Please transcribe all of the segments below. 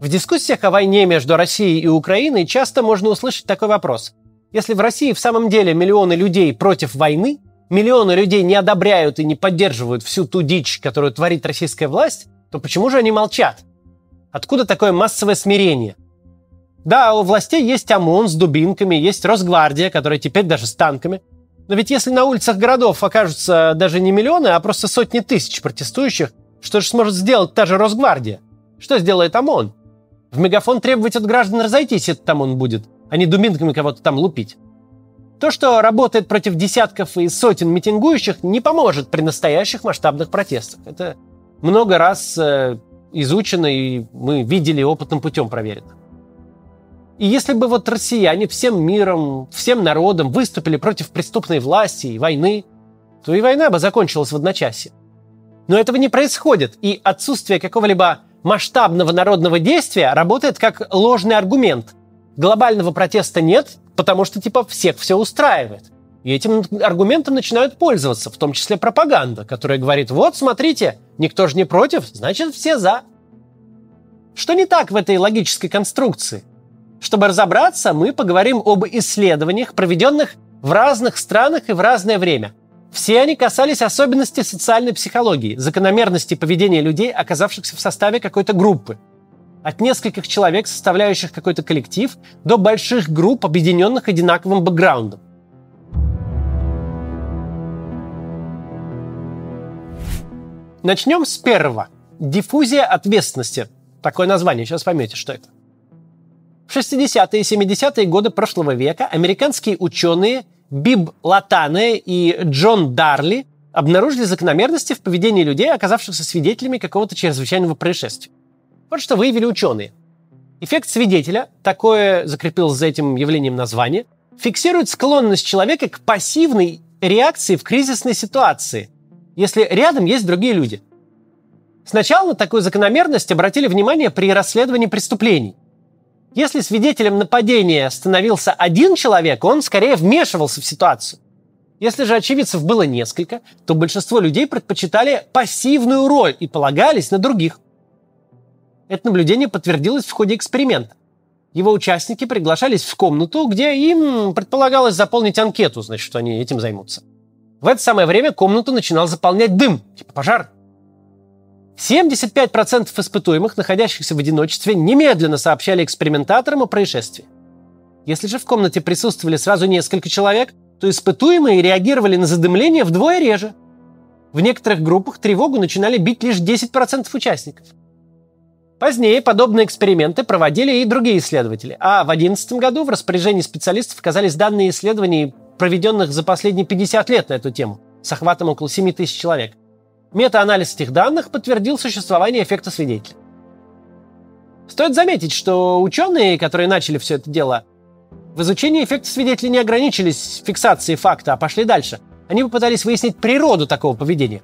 В дискуссиях о войне между Россией и Украиной часто можно услышать такой вопрос. Если в России в самом деле миллионы людей против войны, миллионы людей не одобряют и не поддерживают всю ту дичь, которую творит российская власть, то почему же они молчат? Откуда такое массовое смирение? Да, у властей есть ОМОН с дубинками, есть Росгвардия, которая теперь даже с танками. Но ведь если на улицах городов окажутся даже не миллионы, а просто сотни тысяч протестующих, что же сможет сделать та же Росгвардия? Что сделает ОМОН? В мегафон требовать от граждан разойтись этот ОМОН будет, а не дубинками кого-то там лупить. То, что работает против десятков и сотен митингующих, не поможет при настоящих масштабных протестах. Это много раз э, изучено, и мы видели опытным путем проверено. И если бы вот россияне всем миром, всем народом выступили против преступной власти и войны, то и война бы закончилась в одночасье. Но этого не происходит, и отсутствие какого-либо масштабного народного действия работает как ложный аргумент. Глобального протеста нет, потому что типа всех все устраивает. И этим аргументом начинают пользоваться, в том числе пропаганда, которая говорит, вот, смотрите, никто же не против, значит, все за. Что не так в этой логической конструкции? Чтобы разобраться, мы поговорим об исследованиях, проведенных в разных странах и в разное время. Все они касались особенностей социальной психологии, закономерности поведения людей, оказавшихся в составе какой-то группы. От нескольких человек, составляющих какой-то коллектив, до больших групп, объединенных одинаковым бэкграундом. Начнем с первого. Диффузия ответственности. Такое название, сейчас поймете, что это. В 60-е и 70-е годы прошлого века американские ученые Биб Латане и Джон Дарли обнаружили закономерности в поведении людей, оказавшихся свидетелями какого-то чрезвычайного происшествия. Вот что выявили ученые. Эффект свидетеля, такое закрепилось за этим явлением название, фиксирует склонность человека к пассивной реакции в кризисной ситуации, если рядом есть другие люди. Сначала на такую закономерность обратили внимание при расследовании преступлений. Если свидетелем нападения становился один человек, он скорее вмешивался в ситуацию. Если же очевидцев было несколько, то большинство людей предпочитали пассивную роль и полагались на других. Это наблюдение подтвердилось в ходе эксперимента. Его участники приглашались в комнату, где им предполагалось заполнить анкету, значит, что они этим займутся. В это самое время комнату начинал заполнять дым, типа пожар. 75% испытуемых, находящихся в одиночестве, немедленно сообщали экспериментаторам о происшествии. Если же в комнате присутствовали сразу несколько человек, то испытуемые реагировали на задымление вдвое реже. В некоторых группах тревогу начинали бить лишь 10% участников. Позднее подобные эксперименты проводили и другие исследователи, а в 2011 году в распоряжении специалистов оказались данные исследований проведенных за последние 50 лет на эту тему, с охватом около 7 тысяч человек. Метаанализ этих данных подтвердил существование эффекта свидетеля. Стоит заметить, что ученые, которые начали все это дело, в изучении эффекта свидетеля не ограничились фиксацией факта, а пошли дальше. Они попытались выяснить природу такого поведения.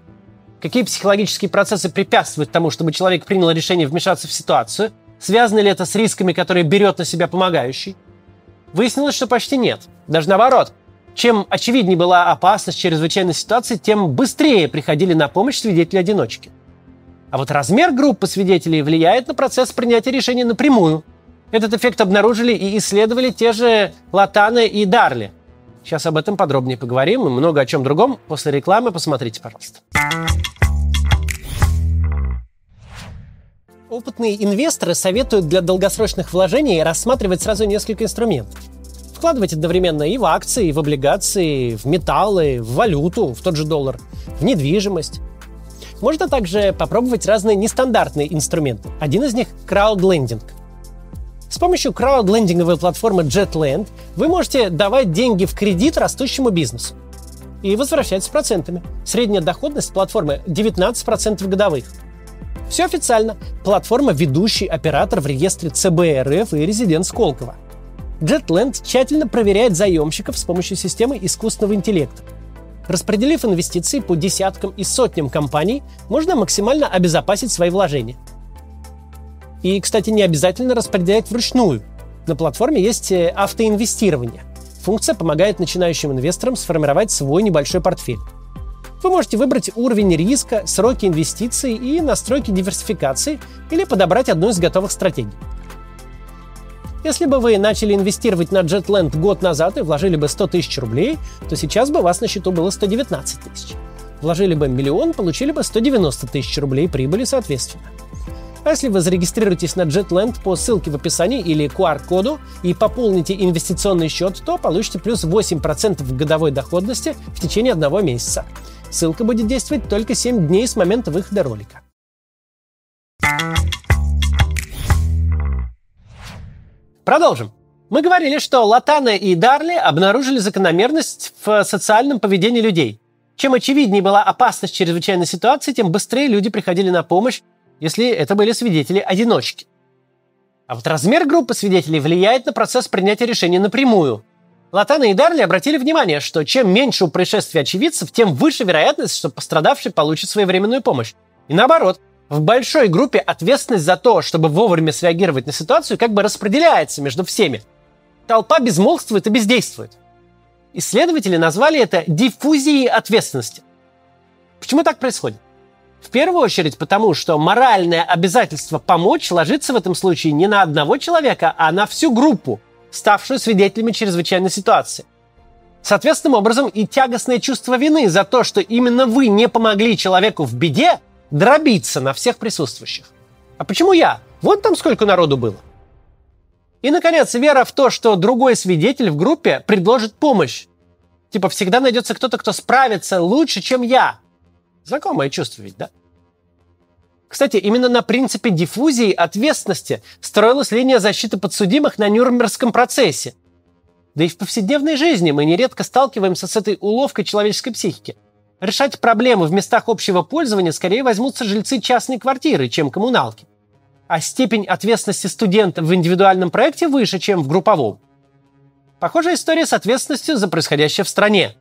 Какие психологические процессы препятствуют тому, чтобы человек принял решение вмешаться в ситуацию? Связано ли это с рисками, которые берет на себя помогающий? Выяснилось, что почти нет. Даже наоборот. Чем очевиднее была опасность чрезвычайной ситуации, тем быстрее приходили на помощь свидетели-одиночки. А вот размер группы свидетелей влияет на процесс принятия решения напрямую. Этот эффект обнаружили и исследовали те же Латаны и Дарли. Сейчас об этом подробнее поговорим и много о чем другом. После рекламы посмотрите, пожалуйста. Опытные инвесторы советуют для долгосрочных вложений рассматривать сразу несколько инструментов вкладывать одновременно и в акции, и в облигации, в металлы, в валюту, в тот же доллар, в недвижимость. Можно также попробовать разные нестандартные инструменты. Один из них – краудлендинг. С помощью краудлендинговой платформы JetLand вы можете давать деньги в кредит растущему бизнесу и возвращать с процентами. Средняя доходность платформы 19% годовых. Все официально. Платформа – ведущий оператор в реестре ЦБРФ и резидент Сколково. JetLand тщательно проверяет заемщиков с помощью системы искусственного интеллекта. Распределив инвестиции по десяткам и сотням компаний, можно максимально обезопасить свои вложения. И, кстати, не обязательно распределять вручную. На платформе есть э, автоинвестирование. Функция помогает начинающим инвесторам сформировать свой небольшой портфель. Вы можете выбрать уровень риска, сроки инвестиций и настройки диверсификации или подобрать одну из готовых стратегий. Если бы вы начали инвестировать на JetLand год назад и вложили бы 100 тысяч рублей, то сейчас бы у вас на счету было 119 тысяч. Вложили бы миллион, получили бы 190 тысяч рублей прибыли соответственно. А если вы зарегистрируетесь на JetLand по ссылке в описании или QR-коду и пополните инвестиционный счет, то получите плюс 8% годовой доходности в течение одного месяца. Ссылка будет действовать только 7 дней с момента выхода ролика. Продолжим. Мы говорили, что Латана и Дарли обнаружили закономерность в социальном поведении людей. Чем очевиднее была опасность чрезвычайной ситуации, тем быстрее люди приходили на помощь, если это были свидетели-одиночки. А вот размер группы свидетелей влияет на процесс принятия решения напрямую. Латана и Дарли обратили внимание, что чем меньше у происшествия очевидцев, тем выше вероятность, что пострадавший получит своевременную помощь. И наоборот, в большой группе ответственность за то, чтобы вовремя среагировать на ситуацию, как бы распределяется между всеми. Толпа безмолвствует и бездействует. Исследователи назвали это диффузией ответственности. Почему так происходит? В первую очередь потому, что моральное обязательство помочь ложится в этом случае не на одного человека, а на всю группу, ставшую свидетелями чрезвычайной ситуации. Соответственным образом и тягостное чувство вины за то, что именно вы не помогли человеку в беде, дробиться на всех присутствующих. А почему я? Вот там сколько народу было. И, наконец, вера в то, что другой свидетель в группе предложит помощь. Типа всегда найдется кто-то, кто справится лучше, чем я. Знакомое чувство ведь, да? Кстати, именно на принципе диффузии ответственности строилась линия защиты подсудимых на Нюрнбергском процессе. Да и в повседневной жизни мы нередко сталкиваемся с этой уловкой человеческой психики – Решать проблемы в местах общего пользования скорее возьмутся жильцы частной квартиры, чем коммуналки. А степень ответственности студента в индивидуальном проекте выше, чем в групповом. Похожая история с ответственностью за происходящее в стране.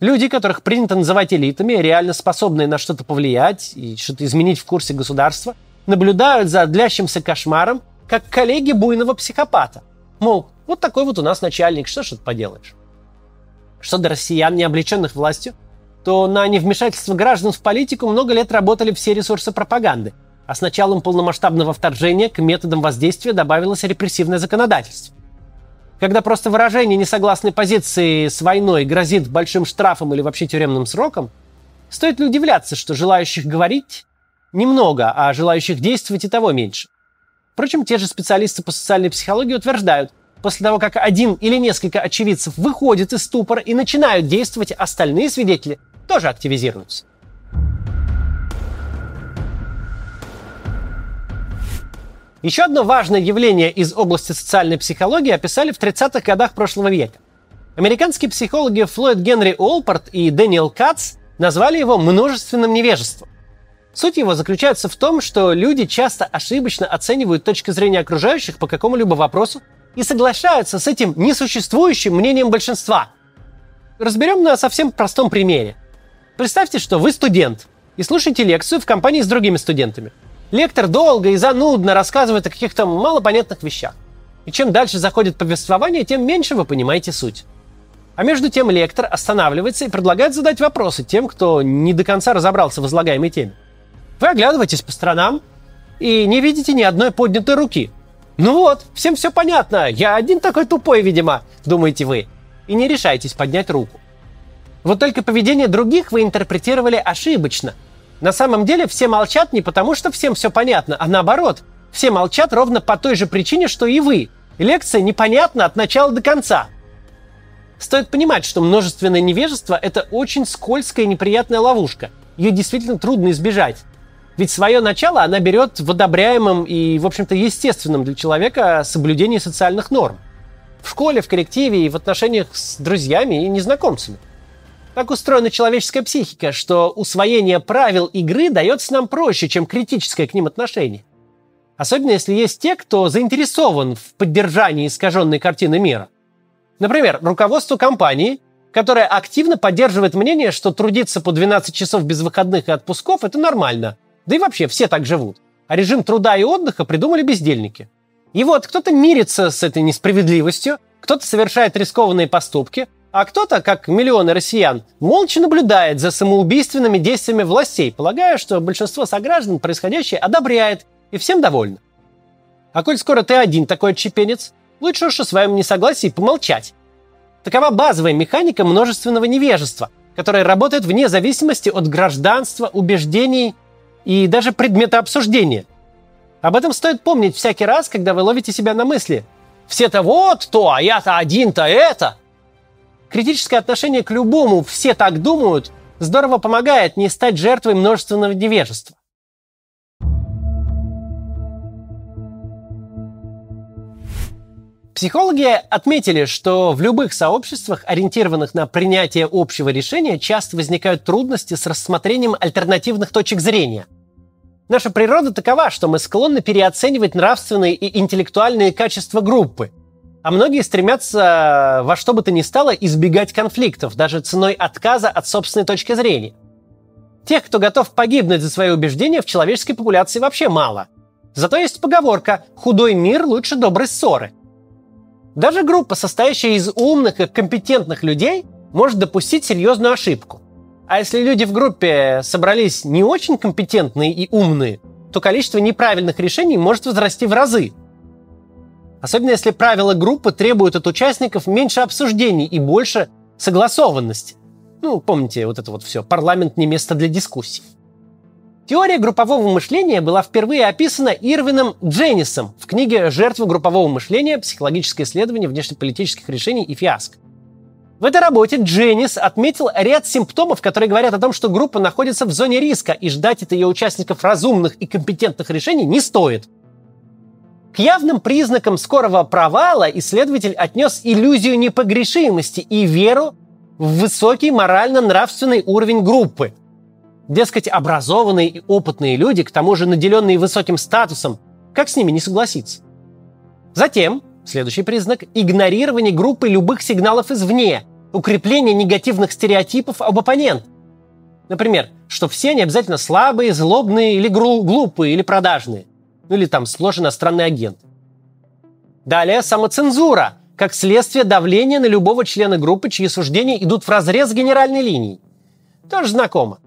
Люди, которых принято называть элитами, реально способные на что-то повлиять и что-то изменить в курсе государства, наблюдают за длящимся кошмаром, как коллеги буйного психопата. Мол, вот такой вот у нас начальник, что ж тут поделаешь. Что до россиян, не облеченных властью, то на невмешательство граждан в политику много лет работали все ресурсы пропаганды, а с началом полномасштабного вторжения к методам воздействия добавилось репрессивное законодательство. Когда просто выражение несогласной позиции с войной грозит большим штрафом или вообще тюремным сроком, стоит ли удивляться, что желающих говорить немного, а желающих действовать и того меньше. Впрочем, те же специалисты по социальной психологии утверждают, после того, как один или несколько очевидцев выходят из ступора и начинают действовать, остальные свидетели тоже активизируются. Еще одно важное явление из области социальной психологии описали в 30-х годах прошлого века. Американские психологи Флойд Генри Олпорт и Дэниел Кац назвали его множественным невежеством. Суть его заключается в том, что люди часто ошибочно оценивают точки зрения окружающих по какому-либо вопросу и соглашаются с этим несуществующим мнением большинства. Разберем на совсем простом примере. Представьте, что вы студент и слушаете лекцию в компании с другими студентами. Лектор долго и занудно рассказывает о каких-то малопонятных вещах. И чем дальше заходит повествование, тем меньше вы понимаете суть. А между тем лектор останавливается и предлагает задать вопросы тем, кто не до конца разобрался в излагаемой теме. Вы оглядываетесь по сторонам и не видите ни одной поднятой руки. Ну вот, всем все понятно, я один такой тупой, видимо, думаете вы. И не решаетесь поднять руку. Вот только поведение других вы интерпретировали ошибочно. На самом деле все молчат не потому, что всем все понятно, а наоборот. Все молчат ровно по той же причине, что и вы. лекция непонятна от начала до конца. Стоит понимать, что множественное невежество – это очень скользкая и неприятная ловушка. Ее действительно трудно избежать. Ведь свое начало она берет в одобряемом и, в общем-то, естественном для человека соблюдении социальных норм. В школе, в коллективе и в отношениях с друзьями и незнакомцами. Так устроена человеческая психика, что усвоение правил игры дается нам проще, чем критическое к ним отношение. Особенно если есть те, кто заинтересован в поддержании искаженной картины мира. Например, руководство компании, которое активно поддерживает мнение, что трудиться по 12 часов без выходных и отпусков – это нормально. Да и вообще все так живут. А режим труда и отдыха придумали бездельники. И вот кто-то мирится с этой несправедливостью, кто-то совершает рискованные поступки, А кто-то, как миллионы россиян, молча наблюдает за самоубийственными действиями властей, полагая, что большинство сограждан происходящее одобряет и всем довольны. А коль скоро ты один такой отчепенец, лучше уж о своем несогласии помолчать. Такова базовая механика множественного невежества, которая работает вне зависимости от гражданства, убеждений и даже предмета обсуждения. Об этом стоит помнить всякий раз, когда вы ловите себя на мысли. Все-то вот то, а я-то один-то это. Критическое отношение к любому «все так думают» здорово помогает не стать жертвой множественного невежества. Психологи отметили, что в любых сообществах, ориентированных на принятие общего решения, часто возникают трудности с рассмотрением альтернативных точек зрения. Наша природа такова, что мы склонны переоценивать нравственные и интеллектуальные качества группы – а многие стремятся во что бы то ни стало избегать конфликтов, даже ценой отказа от собственной точки зрения. Тех, кто готов погибнуть за свои убеждения, в человеческой популяции вообще мало. Зато есть поговорка «худой мир лучше доброй ссоры». Даже группа, состоящая из умных и компетентных людей, может допустить серьезную ошибку. А если люди в группе собрались не очень компетентные и умные, то количество неправильных решений может возрасти в разы – Особенно если правила группы требуют от участников меньше обсуждений и больше согласованности. Ну, помните вот это вот все. Парламент не место для дискуссий. Теория группового мышления была впервые описана Ирвином Дженнисом в книге «Жертвы группового мышления. Психологическое исследование внешнеполитических решений и фиаско». В этой работе Дженнис отметил ряд симптомов, которые говорят о том, что группа находится в зоне риска, и ждать от ее участников разумных и компетентных решений не стоит – к явным признакам скорого провала исследователь отнес иллюзию непогрешимости и веру в высокий морально-нравственный уровень группы. Дескать, образованные и опытные люди, к тому же наделенные высоким статусом, как с ними не согласиться? Затем, следующий признак – игнорирование группы любых сигналов извне, укрепление негативных стереотипов об оппонент. Например, что все они обязательно слабые, злобные или глупые или продажные – ну или там сплошь иностранный агент. Далее самоцензура, как следствие давления на любого члена группы, чьи суждения идут в разрез с генеральной линией. Тоже знакомо.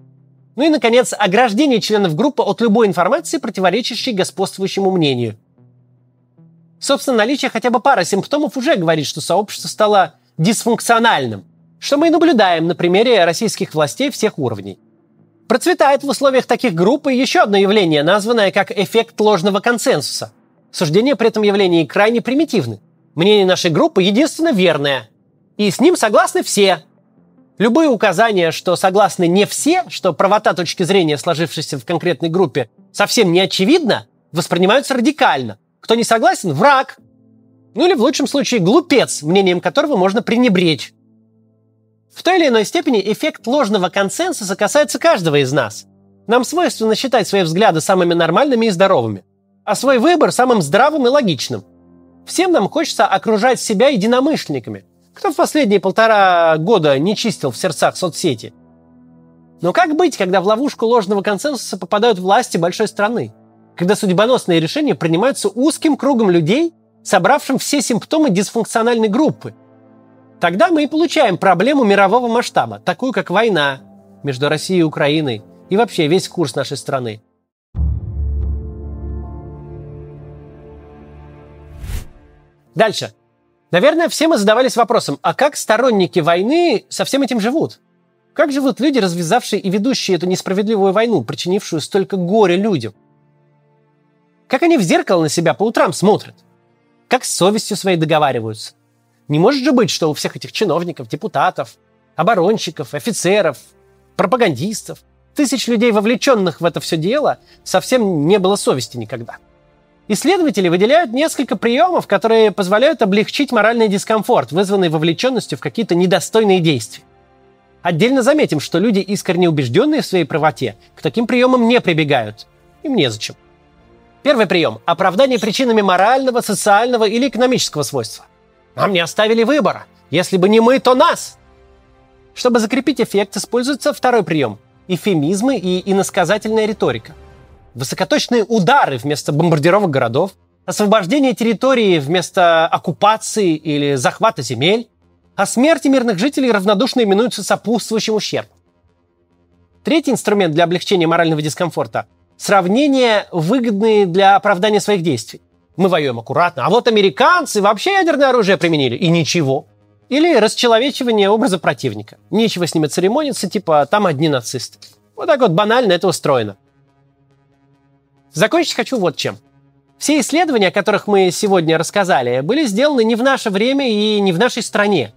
Ну и, наконец, ограждение членов группы от любой информации, противоречащей господствующему мнению. Собственно, наличие хотя бы пары симптомов уже говорит, что сообщество стало дисфункциональным, что мы и наблюдаем на примере российских властей всех уровней. Процветает в условиях таких групп и еще одно явление, названное как эффект ложного консенсуса. Суждения при этом явлении крайне примитивны. Мнение нашей группы единственно верное. И с ним согласны все. Любые указания, что согласны не все, что правота точки зрения, сложившейся в конкретной группе, совсем не очевидна, воспринимаются радикально. Кто не согласен – враг. Ну или в лучшем случае глупец, мнением которого можно пренебречь. В той или иной степени эффект ложного консенсуса касается каждого из нас. Нам свойственно считать свои взгляды самыми нормальными и здоровыми, а свой выбор самым здравым и логичным. Всем нам хочется окружать себя единомышленниками. Кто в последние полтора года не чистил в сердцах соцсети? Но как быть, когда в ловушку ложного консенсуса попадают власти большой страны? Когда судьбоносные решения принимаются узким кругом людей, собравшим все симптомы дисфункциональной группы – Тогда мы и получаем проблему мирового масштаба, такую как война между Россией и Украиной и вообще весь курс нашей страны. Дальше. Наверное, все мы задавались вопросом, а как сторонники войны со всем этим живут? Как живут люди, развязавшие и ведущие эту несправедливую войну, причинившую столько горя людям? Как они в зеркало на себя по утрам смотрят? Как с совестью своей договариваются? Не может же быть, что у всех этих чиновников, депутатов, оборонщиков, офицеров, пропагандистов, тысяч людей, вовлеченных в это все дело, совсем не было совести никогда. Исследователи выделяют несколько приемов, которые позволяют облегчить моральный дискомфорт, вызванный вовлеченностью в какие-то недостойные действия. Отдельно заметим, что люди, искренне убежденные в своей правоте, к таким приемам не прибегают. Им незачем. Первый прием – оправдание причинами морального, социального или экономического свойства. Нам не оставили выбора. Если бы не мы, то нас. Чтобы закрепить эффект, используется второй прием – эфемизмы и иносказательная риторика. Высокоточные удары вместо бомбардировок городов, освобождение территории вместо оккупации или захвата земель, а смерти мирных жителей равнодушно именуются сопутствующим ущербом. Третий инструмент для облегчения морального дискомфорта – сравнения, выгодные для оправдания своих действий. Мы воюем аккуратно, а вот американцы вообще ядерное оружие применили, и ничего. Или расчеловечивание образа противника. Нечего с ними церемониться, типа там одни нацисты. Вот так вот банально это устроено. Закончить хочу вот чем. Все исследования, о которых мы сегодня рассказали, были сделаны не в наше время и не в нашей стране.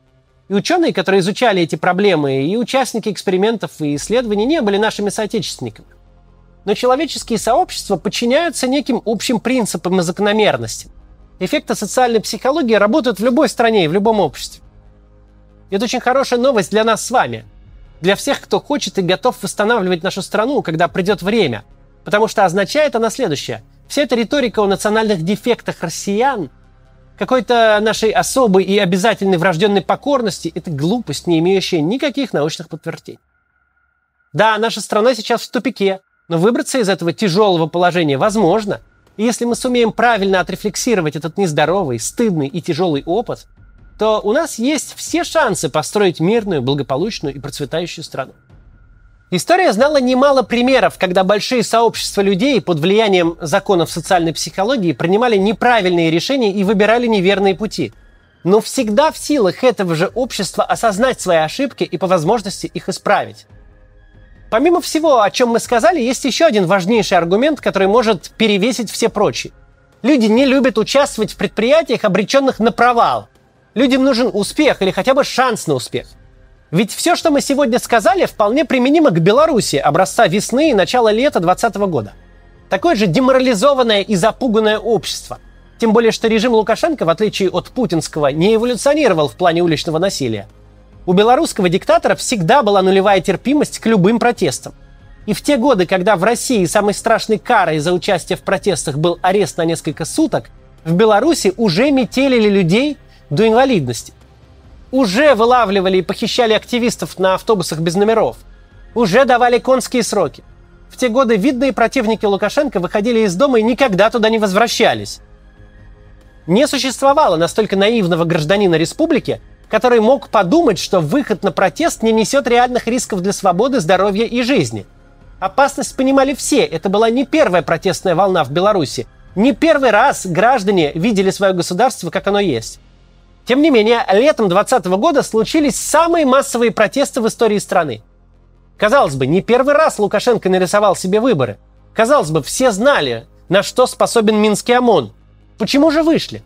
И ученые, которые изучали эти проблемы, и участники экспериментов и исследований не были нашими соотечественниками. Но человеческие сообщества подчиняются неким общим принципам и закономерностям. Эффекты социальной психологии работают в любой стране и в любом обществе. Это очень хорошая новость для нас с вами. Для всех, кто хочет и готов восстанавливать нашу страну, когда придет время. Потому что означает она следующее. Вся эта риторика о национальных дефектах россиян, какой-то нашей особой и обязательной врожденной покорности – это глупость, не имеющая никаких научных подтверждений. Да, наша страна сейчас в тупике, но выбраться из этого тяжелого положения возможно. И если мы сумеем правильно отрефлексировать этот нездоровый, стыдный и тяжелый опыт – то у нас есть все шансы построить мирную, благополучную и процветающую страну. История знала немало примеров, когда большие сообщества людей под влиянием законов социальной психологии принимали неправильные решения и выбирали неверные пути. Но всегда в силах этого же общества осознать свои ошибки и по возможности их исправить. Помимо всего, о чем мы сказали, есть еще один важнейший аргумент, который может перевесить все прочие. Люди не любят участвовать в предприятиях, обреченных на провал – Людям нужен успех или хотя бы шанс на успех. Ведь все, что мы сегодня сказали, вполне применимо к Беларуси образца весны и начала лета 2020 года. Такое же деморализованное и запуганное общество. Тем более, что режим Лукашенко, в отличие от путинского, не эволюционировал в плане уличного насилия. У белорусского диктатора всегда была нулевая терпимость к любым протестам. И в те годы, когда в России самой страшной карой за участие в протестах был арест на несколько суток, в Беларуси уже метелили людей, до инвалидности. Уже вылавливали и похищали активистов на автобусах без номеров. Уже давали конские сроки. В те годы видные противники Лукашенко выходили из дома и никогда туда не возвращались. Не существовало настолько наивного гражданина республики, который мог подумать, что выход на протест не несет реальных рисков для свободы, здоровья и жизни. Опасность понимали все. Это была не первая протестная волна в Беларуси. Не первый раз граждане видели свое государство, как оно есть. Тем не менее, летом 2020 года случились самые массовые протесты в истории страны. Казалось бы, не первый раз Лукашенко нарисовал себе выборы. Казалось бы, все знали, на что способен Минский ОМОН. Почему же вышли?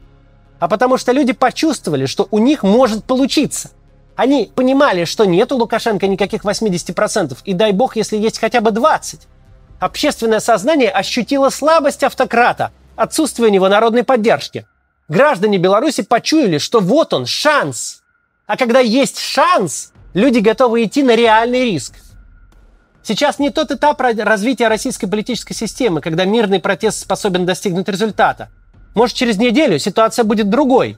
А потому что люди почувствовали, что у них может получиться. Они понимали, что нет у Лукашенко никаких 80%, и дай бог, если есть хотя бы 20%. Общественное сознание ощутило слабость автократа, отсутствие у него народной поддержки – Граждане Беларуси почуяли, что вот он, шанс. А когда есть шанс, люди готовы идти на реальный риск. Сейчас не тот этап развития российской политической системы, когда мирный протест способен достигнуть результата. Может, через неделю ситуация будет другой.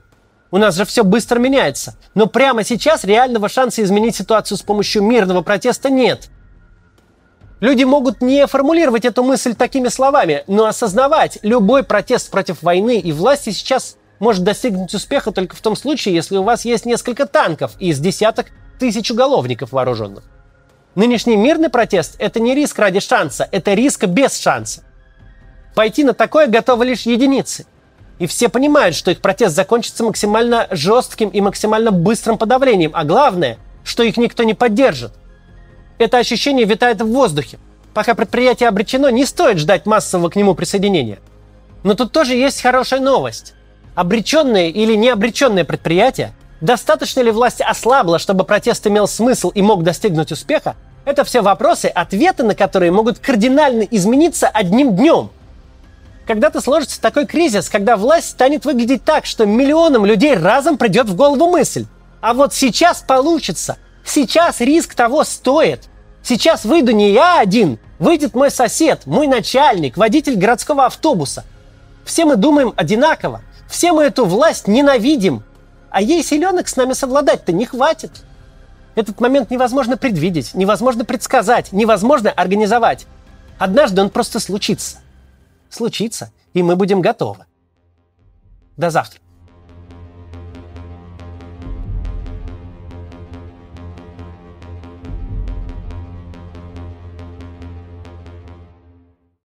У нас же все быстро меняется. Но прямо сейчас реального шанса изменить ситуацию с помощью мирного протеста нет. Люди могут не формулировать эту мысль такими словами, но осознавать, любой протест против войны и власти сейчас может достигнуть успеха только в том случае, если у вас есть несколько танков из десяток тысяч уголовников вооруженных. Нынешний мирный протест – это не риск ради шанса, это риск без шанса. Пойти на такое готовы лишь единицы. И все понимают, что их протест закончится максимально жестким и максимально быстрым подавлением, а главное, что их никто не поддержит. Это ощущение витает в воздухе. Пока предприятие обречено, не стоит ждать массового к нему присоединения. Но тут тоже есть хорошая новость обреченное или необреченное предприятие, достаточно ли власть ослабла, чтобы протест имел смысл и мог достигнуть успеха, это все вопросы, ответы на которые могут кардинально измениться одним днем. Когда-то сложится такой кризис, когда власть станет выглядеть так, что миллионам людей разом придет в голову мысль. А вот сейчас получится. Сейчас риск того стоит. Сейчас выйду не я один, выйдет мой сосед, мой начальник, водитель городского автобуса. Все мы думаем одинаково. Все мы эту власть ненавидим, а ей силенок с нами совладать-то не хватит. Этот момент невозможно предвидеть, невозможно предсказать, невозможно организовать. Однажды он просто случится. Случится, и мы будем готовы. До завтра.